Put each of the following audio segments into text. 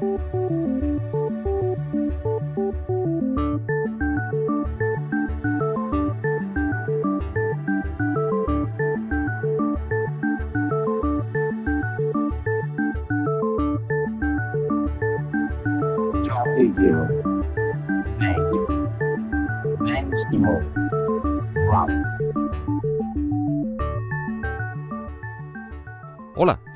Música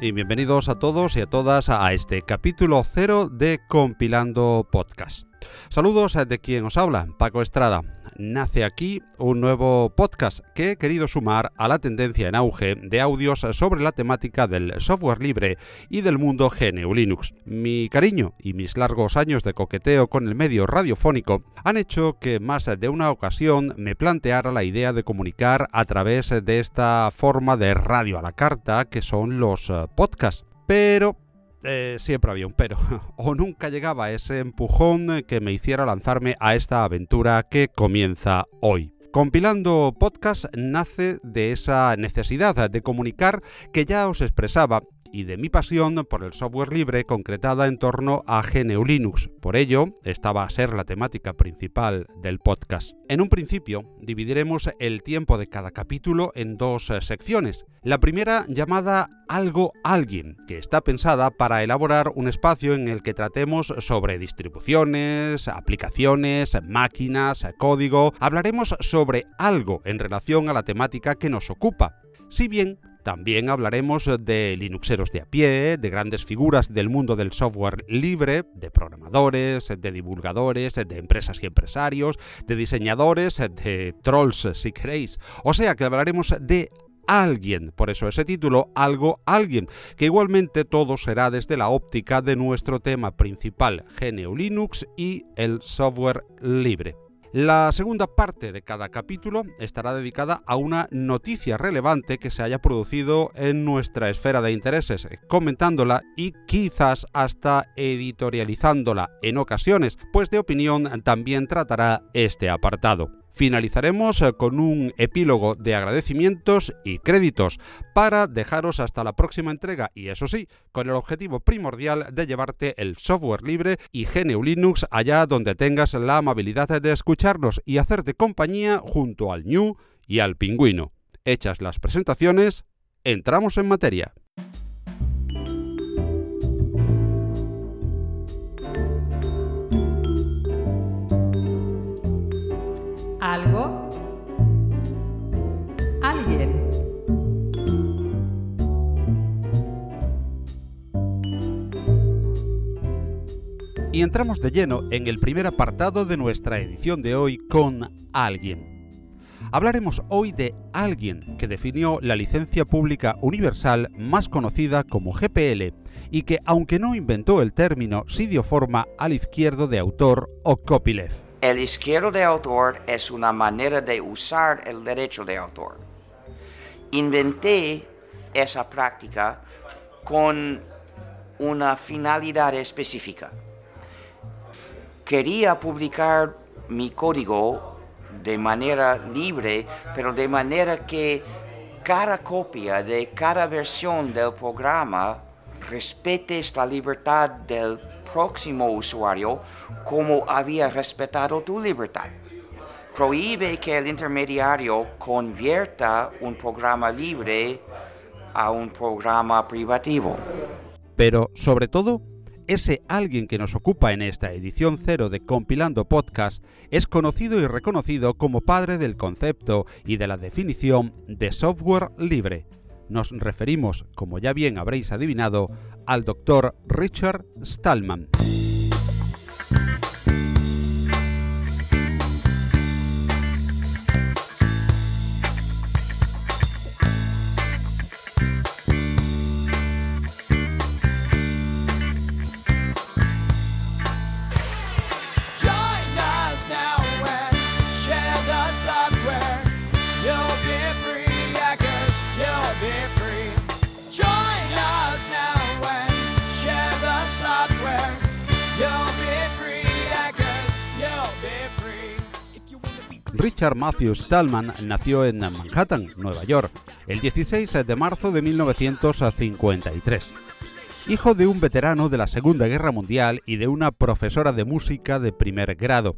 y bienvenidos a todos y a todas a este capítulo cero de Compilando Podcast. Saludos de quien os habla, Paco Estrada. Nace aquí un nuevo podcast que he querido sumar a la tendencia en auge de audios sobre la temática del software libre y del mundo GNU Linux. Mi cariño y mis largos años de coqueteo con el medio radiofónico han hecho que más de una ocasión me planteara la idea de comunicar a través de esta forma de radio a la carta que son los eh, podcasts. Pero eh, siempre había un pero, o nunca llegaba ese empujón que me hiciera lanzarme a esta aventura que comienza hoy. Compilando podcast nace de esa necesidad de comunicar que ya os expresaba y de mi pasión por el software libre concretada en torno a GNU Linux. Por ello, esta va a ser la temática principal del podcast. En un principio, dividiremos el tiempo de cada capítulo en dos eh, secciones. La primera llamada Algo Alguien, que está pensada para elaborar un espacio en el que tratemos sobre distribuciones, aplicaciones, máquinas, código. Hablaremos sobre algo en relación a la temática que nos ocupa. Si bien también hablaremos de Linuxeros de a pie, de grandes figuras del mundo del software libre, de programadores, de divulgadores, de empresas y empresarios, de diseñadores, de trolls si queréis. O sea que hablaremos de alguien, por eso ese título, algo alguien, que igualmente todo será desde la óptica de nuestro tema principal, GNU Linux y el software libre. La segunda parte de cada capítulo estará dedicada a una noticia relevante que se haya producido en nuestra esfera de intereses, comentándola y quizás hasta editorializándola en ocasiones, pues de opinión también tratará este apartado. Finalizaremos eh, con un epílogo de agradecimientos y créditos para dejaros hasta la próxima entrega y eso sí, con el objetivo primordial de llevarte el software libre y GNU Linux allá donde tengas la amabilidad de escucharnos y hacerte compañía junto al New y al Pingüino. Hechas las presentaciones, entramos en materia. Y entramos de lleno en el primer apartado de nuestra edición de hoy con alguien. Hablaremos hoy de alguien que definió la licencia pública universal más conocida como GPL y que, aunque no inventó el término, sí dio forma al izquierdo de autor o copyleft. El izquierdo de autor es una manera de usar el derecho de autor. Inventé esa práctica con una finalidad específica. Quería publicar mi código de manera libre, pero de manera que cada copia de cada versión del programa respete esta libertad del próximo usuario como había respetado tu libertad. Prohíbe que el intermediario convierta un programa libre a un programa privativo. Pero, sobre todo, ese alguien que nos ocupa en esta edición cero de Compilando Podcast es conocido y reconocido como padre del concepto y de la definición de software libre. Nos referimos, como ya bien habréis adivinado, al doctor Richard Stallman. Richard Matthew Stallman nació en Manhattan, Nueva York, el 16 de marzo de 1953. hijo de un veterano de la Segunda Guerra Mundial y de una profesora de música de primer grado.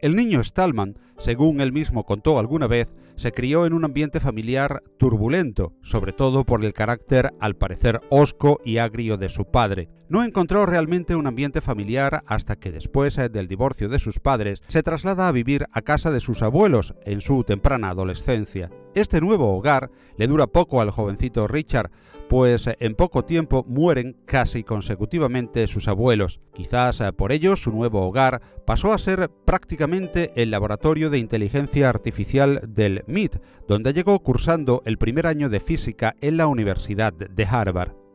El niño Stallman, según él mismo contó alguna vez, se crió en un ambiente familiar turbulento, sobre todo por el carácter al parecer hosco y agrio de su padre. No encontró realmente un ambiente familiar hasta que después del divorcio de sus padres se traslada a vivir a casa de sus abuelos en su temprana adolescencia. Este nuevo hogar le dura poco al jovencito Richard, pues en poco tiempo mueren casi consecutivamente sus abuelos. Quizás eh, por ello su nuevo hogar pasó a ser prácticamente el laboratorio de inteligencia artificial del MIT, donde llegó cursando el primer año de física en la Universidad de Harvard.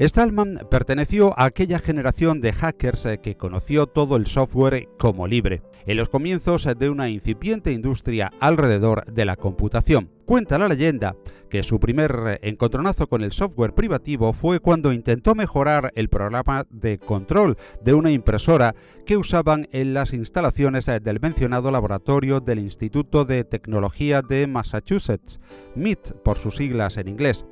Stallman perteneció a aquella generación de hackers eh, que conoció todo el software como libre, en los comienzos de una incipiente industria alrededor de la computación. Cuenta la leyenda que su primer eh, encontronazo con el software privativo fue cuando intentó mejorar el programa de control de una impresora que usaban en las instalaciones eh, del mencionado laboratorio del Instituto de Tecnología de Massachusetts, MIT por sus siglas en inglés.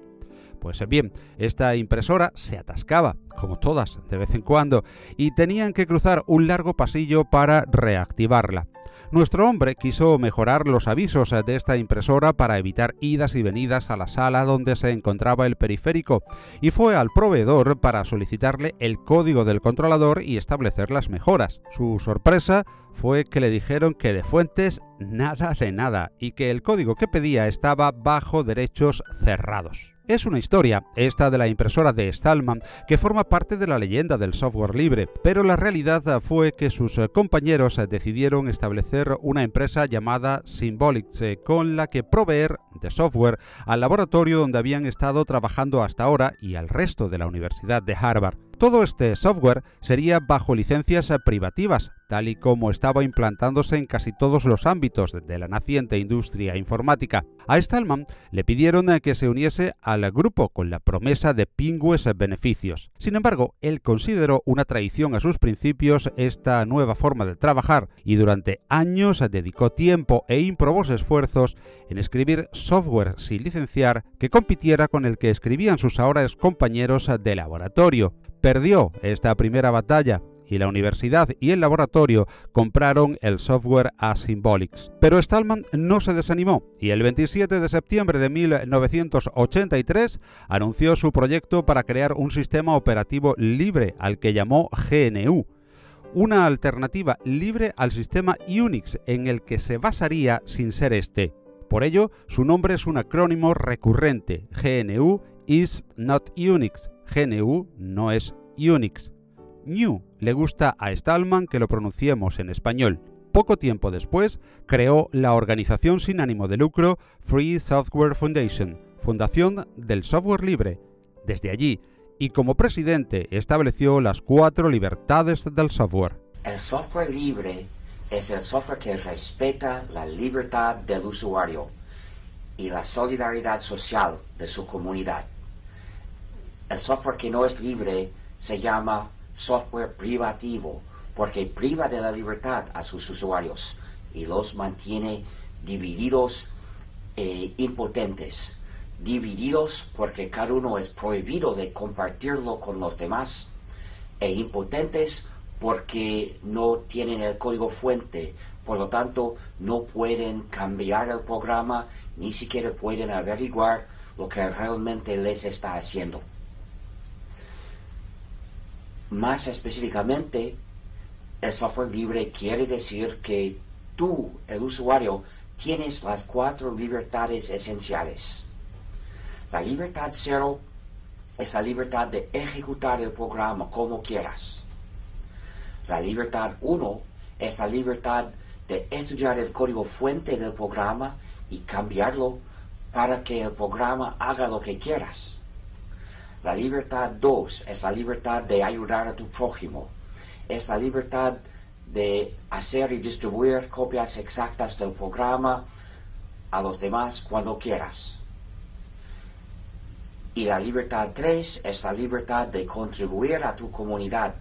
Pues bien, esta impresora se atascaba, como todas, de vez en cuando, y tenían que cruzar un largo pasillo para reactivarla. Nuestro hombre quiso mejorar los avisos de esta impresora para evitar idas y venidas a la sala donde se encontraba el periférico y fue al proveedor para solicitarle el código del controlador y establecer las mejoras. Su sorpresa fue que le dijeron que de fuentes nada de nada y que el código que pedía estaba bajo derechos cerrados. Es una historia, esta de la impresora de Stallman, que forma parte de la leyenda del software libre, pero la realidad fue que sus compañeros decidieron establecer una empresa llamada Symbolics, con la que proveer de software al laboratorio donde habían estado trabajando hasta ahora y al resto de la Universidad de Harvard. Todo este software sería bajo licencias privativas, tal y como estaba implantándose en casi todos los ámbitos de la naciente industria informática. A Stallman le pidieron que se uniese al grupo con la promesa de pingües beneficios. Sin embargo, él consideró una traición a sus principios esta nueva forma de trabajar y durante años dedicó tiempo e improbos esfuerzos en escribir software sin licenciar que compitiera con el que escribían sus ahora compañeros de laboratorio perdió esta primera batalla y la universidad y el laboratorio compraron el software a Symbolics. Pero Stallman no se desanimó y el 27 de septiembre de 1983 anunció su proyecto para crear un sistema operativo libre al que llamó GNU, una alternativa libre al sistema Unix en el que se basaría sin ser este. Por ello, su nombre es un acrónimo recurrente, GNU is not Unix, GNU no es Unix. New le gusta a Stallman que lo pronunciemos en español. Poco tiempo después, creó la organización sin ánimo de lucro Free Software Foundation, Fundación del Software Libre. Desde allí, y como presidente, estableció las cuatro libertades del software. El software libre es el software que respeta la libertad del usuario y la solidaridad social de su comunidad. El software que no es libre se llama software privativo porque priva de la libertad a sus usuarios y los mantiene divididos e impotentes. Divididos porque cada uno es prohibido de compartirlo con los demás e impotentes porque no tienen el código fuente, por lo tanto no pueden cambiar el programa, ni siquiera pueden averiguar lo que realmente les está haciendo. Más específicamente, el software libre quiere decir que tú, el usuario, tienes las cuatro libertades esenciales. La libertad cero es la libertad de ejecutar el programa como quieras. La libertad uno es la libertad de estudiar el código fuente del programa y cambiarlo para que el programa haga lo que quieras. La libertad 2 es la libertad de ayudar a tu prójimo. Es la libertad de hacer y distribuir copias exactas del programa a los demás cuando quieras. Y la libertad 3 es la libertad de contribuir a tu comunidad.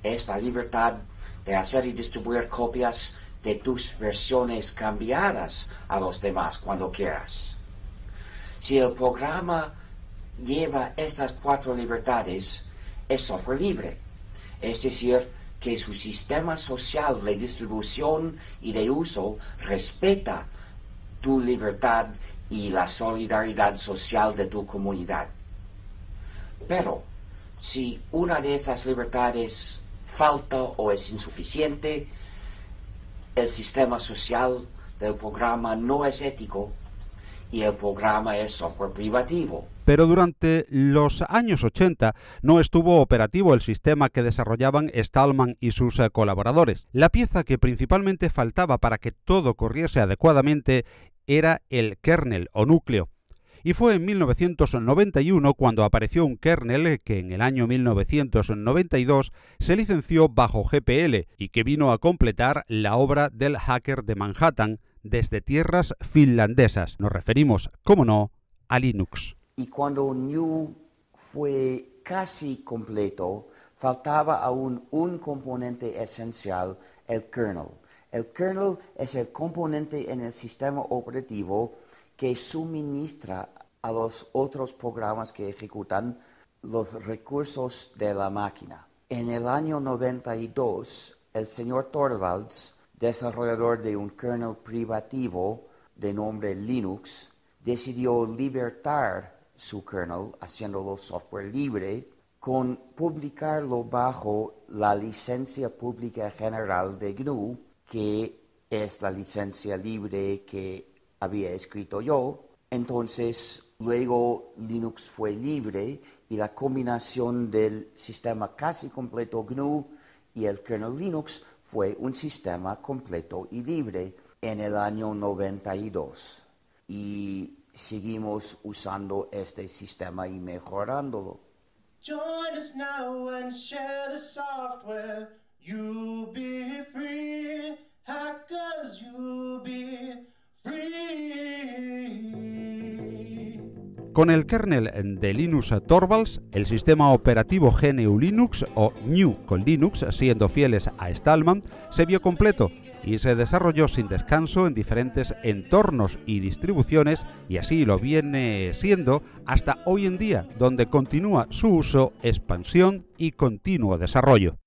Es la libertad de hacer y distribuir copias de tus versiones cambiadas a los demás cuando quieras. Si el programa lleva estas cuatro libertades, es software libre, es decir, que su sistema social de distribución y de uso respeta tu libertad y la solidaridad social de tu comunidad. Pero, si una de esas libertades falta o es insuficiente, el sistema social del programa no es ético y el programa es software privativo. Pero durante los años 80 no estuvo operativo el sistema que desarrollaban Stallman y sus eh, colaboradores. La pieza que principalmente faltaba para que todo corriese adecuadamente era el kernel o núcleo. Y fue en 1991 cuando apareció un kernel que en el año 1992 se licenció bajo GPL y que vino a completar la obra del hacker de Manhattan desde tierras finlandesas. Nos referimos, como no, a Linux. Y cuando New fue casi completo, faltaba aún un componente esencial, el kernel. El kernel es el componente en el sistema operativo que suministra a los otros programas que ejecutan los recursos de la máquina. En el año 92, el señor Torvalds, desarrollador de un kernel privativo de nombre Linux, decidió libertar su kernel, haciéndolo software libre, con publicarlo bajo la licencia pública general de GNU, que es la licencia libre que había escrito yo. Entonces, luego Linux fue libre y la combinación del sistema casi completo GNU y el kernel Linux fue un sistema completo y libre en el año 92. Y seguimos usando este sistema y mejorándolo. Join us now and share the software. You'll be free. Hackers, you'll be free. Con el kernel de Linux Torvalds, el sistema operativo GNU Linux o GNU con Linux, siendo fieles a Stallman, se vio completo y se desarrolló sin descanso en diferentes entornos y distribuciones y así lo viene siendo hasta hoy en día, donde continúa su uso, expansión y continuo desarrollo.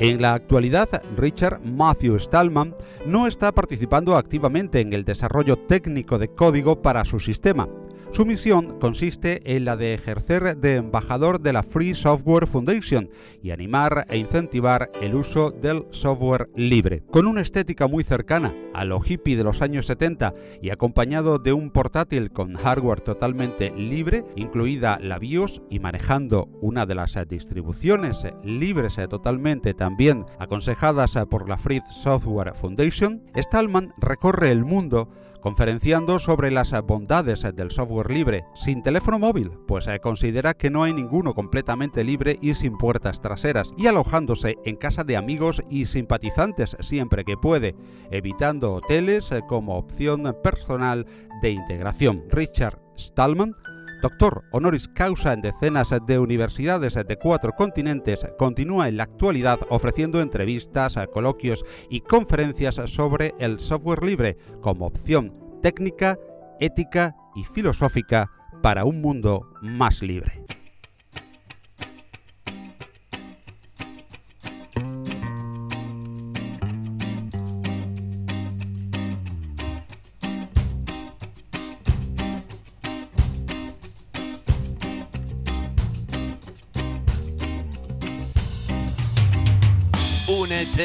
En la actualidad, Richard Matthew Stallman no está participando activamente en el desarrollo técnico de código para su sistema. Su misión consiste en la de ejercer de embajador de la Free Software Foundation y animar e incentivar el uso del software libre. Con una estética muy cercana a lo hippie de los años 70 y acompañado de un portátil con hardware totalmente libre, incluida la BIOS y manejando una de las distribuciones libres totalmente también aconsejadas por la Free Software Foundation, Stallman recorre el mundo conferenciando sobre las bondades del software libre. Sin teléfono móvil, pues considera que no hay ninguno completamente libre y sin puertas traseras, y alojándose en casa de amigos y simpatizantes siempre que puede, evitando hoteles como opción personal de integración. Richard Stallman Doctor honoris causa en decenas de universidades de cuatro continentes, continúa en la actualidad ofreciendo entrevistas, coloquios y conferencias sobre el software libre como opción técnica, ética y filosófica para un mundo más libre.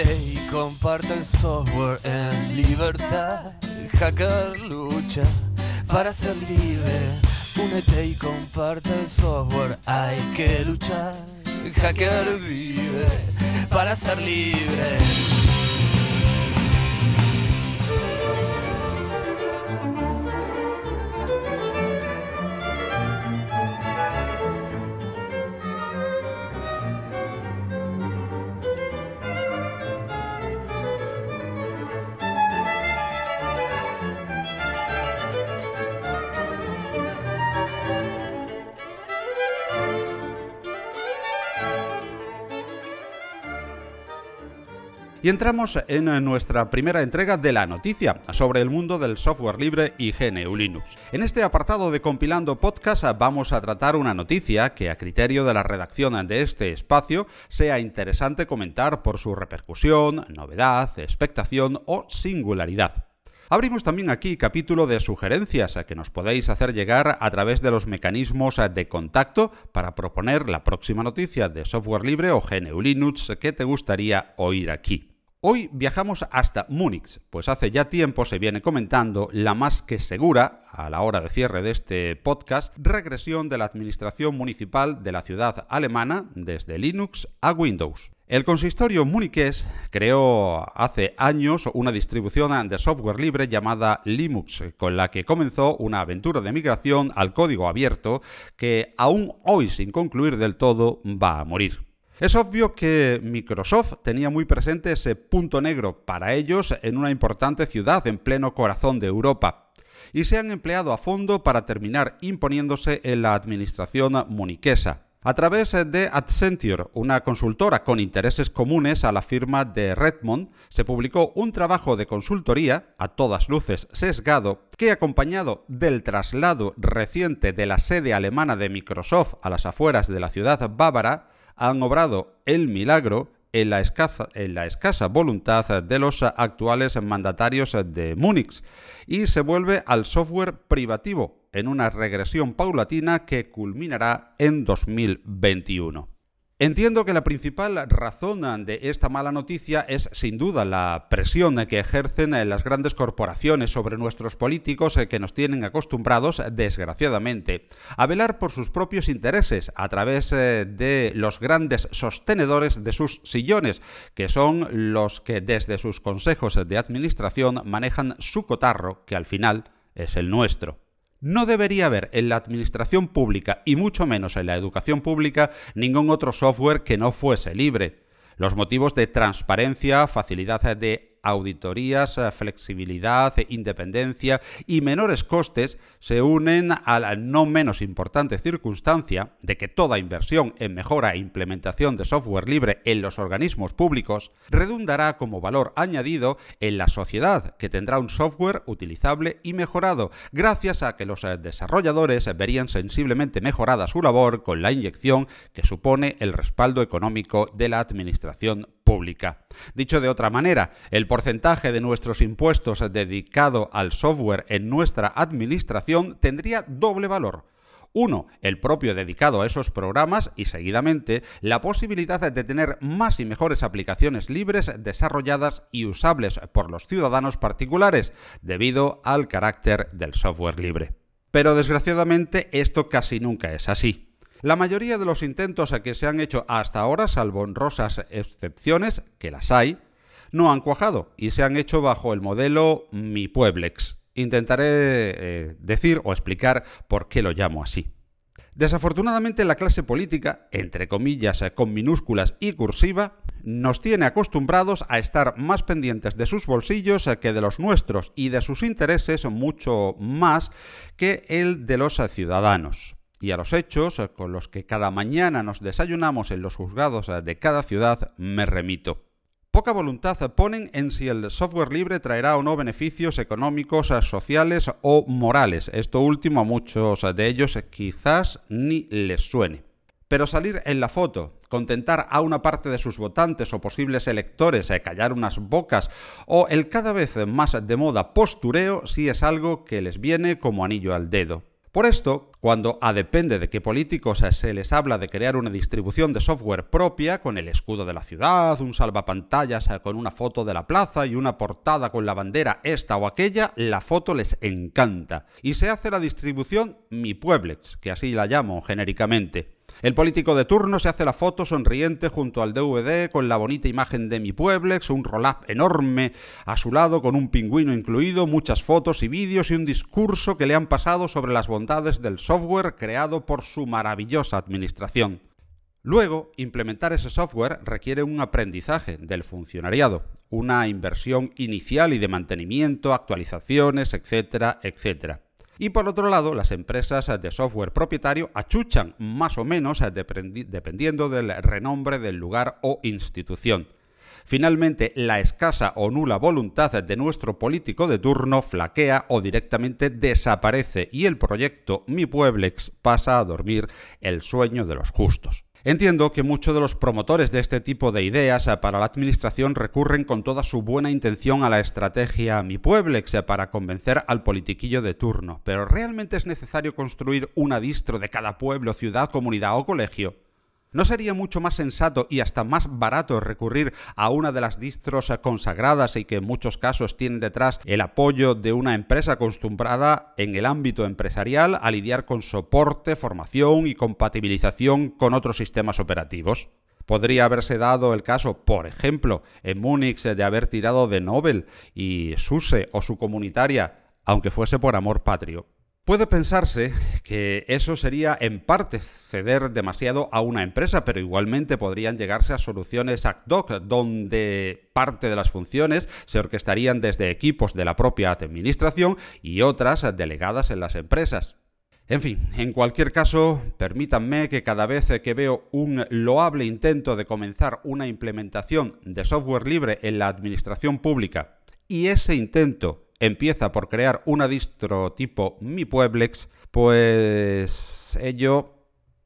Y comparte el software en libertad. Hacker lucha para ser libre. Únete y comparte el software. Hay que luchar. Hacker vive para ser libre. Y entramos en nuestra primera entrega de la noticia sobre el mundo del software libre y GNU Linux. En este apartado de Compilando Podcast vamos a tratar una noticia que a criterio de la redacción de este espacio sea interesante comentar por su repercusión, novedad, expectación o singularidad. Abrimos también aquí capítulo de sugerencias que nos podéis hacer llegar a través de los mecanismos de contacto para proponer la próxima noticia de software libre o GNU Linux que te gustaría oír aquí. Hoy viajamos hasta Múnich, pues hace ya tiempo se viene comentando la más que segura, a la hora de cierre de este podcast, regresión de la administración municipal de la ciudad alemana desde Linux a Windows. El consistorio muniqués creó hace años una distribución de software libre llamada Linux, con la que comenzó una aventura de migración al código abierto que aún hoy sin concluir del todo va a morir. Es obvio que Microsoft tenía muy presente ese punto negro para ellos en una importante ciudad en pleno corazón de Europa y se han empleado a fondo para terminar imponiéndose en la administración muniquesa. A través de Accenture, una consultora con intereses comunes a la firma de Redmond, se publicó un trabajo de consultoría, a todas luces sesgado, que acompañado del traslado reciente de la sede alemana de Microsoft a las afueras de la ciudad bávara, han obrado el milagro en la, escasa, voluntad de los actuales mandatarios de Múnich y se vuelve al software privativo en una regresión paulatina que culminará en 2021. Entiendo que la principal razón de esta mala noticia es sin duda la presión que ejercen las grandes corporaciones sobre nuestros políticos que nos tienen acostumbrados, desgraciadamente, a velar por sus propios intereses a través eh, de los grandes sostenedores de sus sillones, que son los que desde sus consejos de administración manejan su cotarro, que al final es el nuestro. No debería haber en la administración pública y mucho menos en la educación pública ningún otro software que no fuese libre. Los motivos de transparencia, facilidad de auditorías, eh, flexibilidad, independencia y menores costes se unen a la no menos importante circunstancia de que toda inversión en mejora e implementación de software libre en los organismos públicos redundará como valor añadido en la sociedad, que tendrá un software utilizable y mejorado, gracias a que los eh, desarrolladores verían sensiblemente mejorada su labor con la inyección que supone el respaldo económico de la administración pública. Dicho de otra manera, el porcentaje de nuestros impuestos dedicado al software en nuestra administración tendría doble valor. Uno, el propio dedicado a esos programas y seguidamente la posibilidad de tener más y mejores aplicaciones libres desarrolladas y usables por los ciudadanos particulares debido al carácter del software libre. Pero desgraciadamente esto casi nunca es así. La mayoría de los intentos a que se han hecho hasta ahora, salvo honrosas excepciones, que las hay, no han cuajado y se han hecho bajo el modelo Mi Pueblex. Intentaré eh, decir o explicar por qué lo llamo así. Desafortunadamente la clase política, entre comillas con minúsculas y cursiva, nos tiene acostumbrados a estar más pendientes de sus bolsillos que de los nuestros y de sus intereses mucho más que el de los ciudadanos y a los hechos con los que cada mañana nos desayunamos en los juzgados de cada ciudad me remito. Poca voluntad ponen en si el software libre traerá o no beneficios económicos, sociales o morales. Esto último a muchos de ellos quizás ni les suene. Pero salir en la foto, contentar a una parte de sus votantes o posibles electores, callar unas bocas o el cada vez más de moda postureo sí es algo que les viene como anillo al dedo. Por esto, cuando a depende de qué políticos se les habla de crear una distribución de software propia con el escudo de la ciudad, un salvapantallas con una foto de la plaza y una portada con la bandera esta o aquella, la foto les encanta. Y se hace la distribución Mi Pueblex, que así la llamo genéricamente. El político de turno se hace la foto sonriente junto al DVD con la bonita imagen de mi Pueblex, un roll-up enorme a su lado con un pingüino incluido, muchas fotos y vídeos y un discurso que le han pasado sobre las bondades del software creado por su maravillosa administración. Luego, implementar ese software requiere un aprendizaje del funcionariado, una inversión inicial y de mantenimiento, actualizaciones, etcétera, etcétera. Y por otro lado, las empresas de software propietario achuchan más o menos dependiendo del renombre del lugar o institución. Finalmente, la escasa o nula voluntad de nuestro político de turno flaquea o directamente desaparece y el proyecto Mi Pueblex pasa a dormir el sueño de los justos. Entiendo que muchos de los promotores de este tipo de ideas eh, para la administración recurren con toda su buena intención a la estrategia Mi Pueblex eh, para convencer al politiquillo de turno, pero ¿realmente es necesario construir una distro de cada pueblo, ciudad, comunidad o colegio? ¿No sería mucho más sensato y hasta más barato recurrir a una de las distros consagradas y que en muchos casos tienen detrás el apoyo de una empresa acostumbrada en el ámbito empresarial a lidiar con soporte, formación y compatibilización con otros sistemas operativos? Podría haberse dado el caso, por ejemplo, en Múnich de haber tirado de Nobel y SUSE o su comunitaria, aunque fuese por amor patrio. Puede pensarse que eso sería en parte ceder demasiado a una empresa, pero igualmente podrían llegarse a soluciones ad hoc, donde parte de las funciones se orquestarían desde equipos de la propia administración y otras delegadas en las empresas. En fin, en cualquier caso, permítanme que cada vez que veo un loable intento de comenzar una implementación de software libre en la administración pública y ese intento empieza por crear una distro tipo Mi Pueblex, pues ello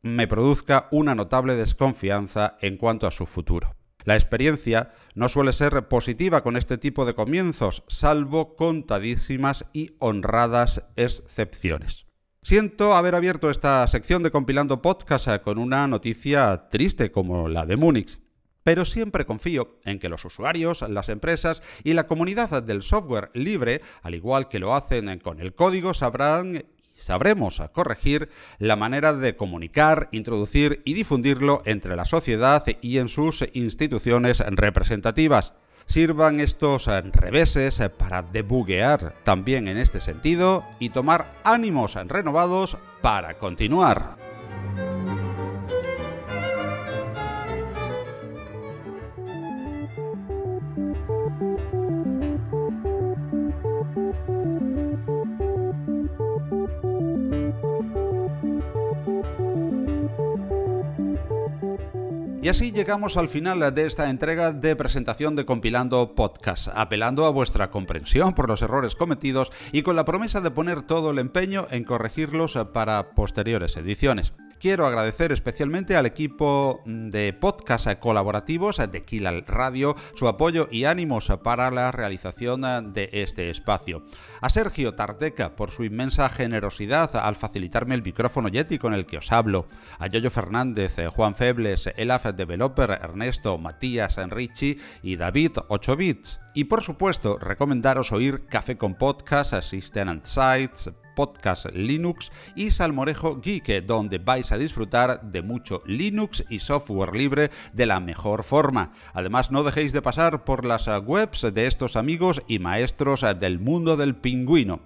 me produzca una notable desconfianza en cuanto a su futuro. La experiencia no suele ser positiva con este tipo de comienzos, salvo contadísimas y honradas excepciones. Siento haber abierto esta sección de compilando podcast con una noticia triste como la de Múnich pero siempre confío en que los usuarios, las empresas y la comunidad del software libre, al igual que lo hacen con el código, sabrán sabremos corregir la manera de comunicar, introducir y difundirlo entre la sociedad y en sus instituciones representativas. Sirvan estos reveses para debuguear también en este sentido y tomar ánimos renovados para continuar. Y así llegamos al final de esta entrega de presentación de Compilando Podcast, apelando a vuestra comprensión por los errores cometidos y con la promesa de poner todo el empeño en corregirlos para posteriores ediciones. Quiero agradecer especialmente al equipo de podcast colaborativos de Kilal Radio su apoyo y ánimos para la realización de este espacio. A Sergio Tarteca por su inmensa generosidad al facilitarme el micrófono Yeti con el que os hablo. A Yoyo Fernández, Juan Febles, Elaf Developer, Ernesto, Matías, Enrichi y David 8 bits. Y por supuesto, recomendaros oír Café con Podcast, Assistant Sites, Podcast Linux y Salmorejo Geek, donde vais a disfrutar de mucho Linux y software libre de la mejor forma. Además, no dejéis de pasar por las webs de estos amigos y maestros del mundo del pingüino.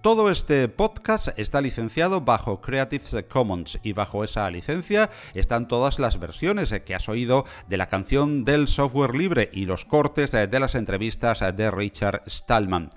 Todo este podcast está licenciado bajo Creative Commons y bajo esa licencia están todas las versiones que has oído de la canción del software libre y los cortes de las entrevistas de Richard Stallman.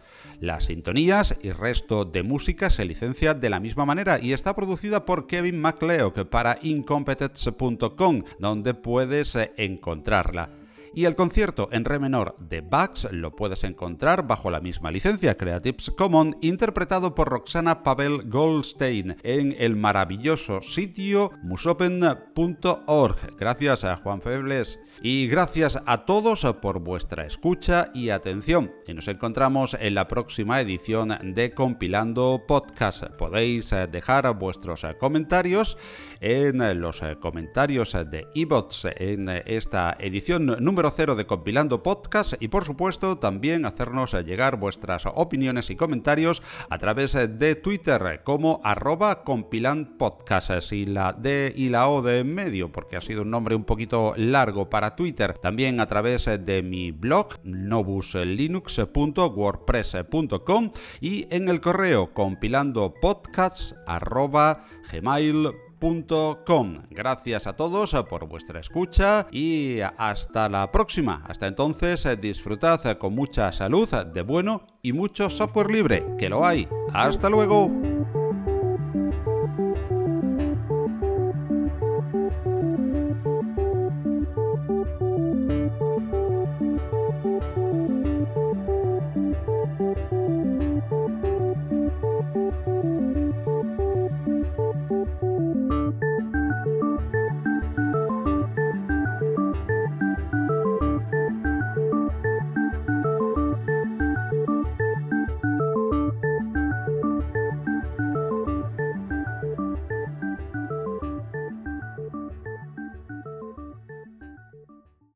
Las sintonías y resto de música se licencia de la misma manera y está producida por Kevin MacLeod para incompetence.com, donde puedes encontrarla. Y el concierto en re menor de Bax lo puedes encontrar bajo la misma licencia Creative Commons, interpretado por Roxana Pavel Goldstein en el maravilloso sitio musopen.org. Gracias a Juan Febles y gracias a todos por vuestra escucha y atención. Y nos encontramos en la próxima edición de Compilando Podcast. Podéis dejar vuestros comentarios en los comentarios de eBots en esta edición número 0 de Compilando Podcast y por supuesto también hacernos llegar vuestras opiniones y comentarios a través de Twitter como arroba compilandpodcast y la D y la O de en medio porque ha sido un nombre un poquito largo para Twitter, también a través de mi blog nobuslinux.wordpress.com y en el correo compilando Gracias a todos por vuestra escucha y hasta la próxima. Hasta entonces, disfrutad con mucha salud, de bueno y mucho software libre, que lo hay. Hasta luego.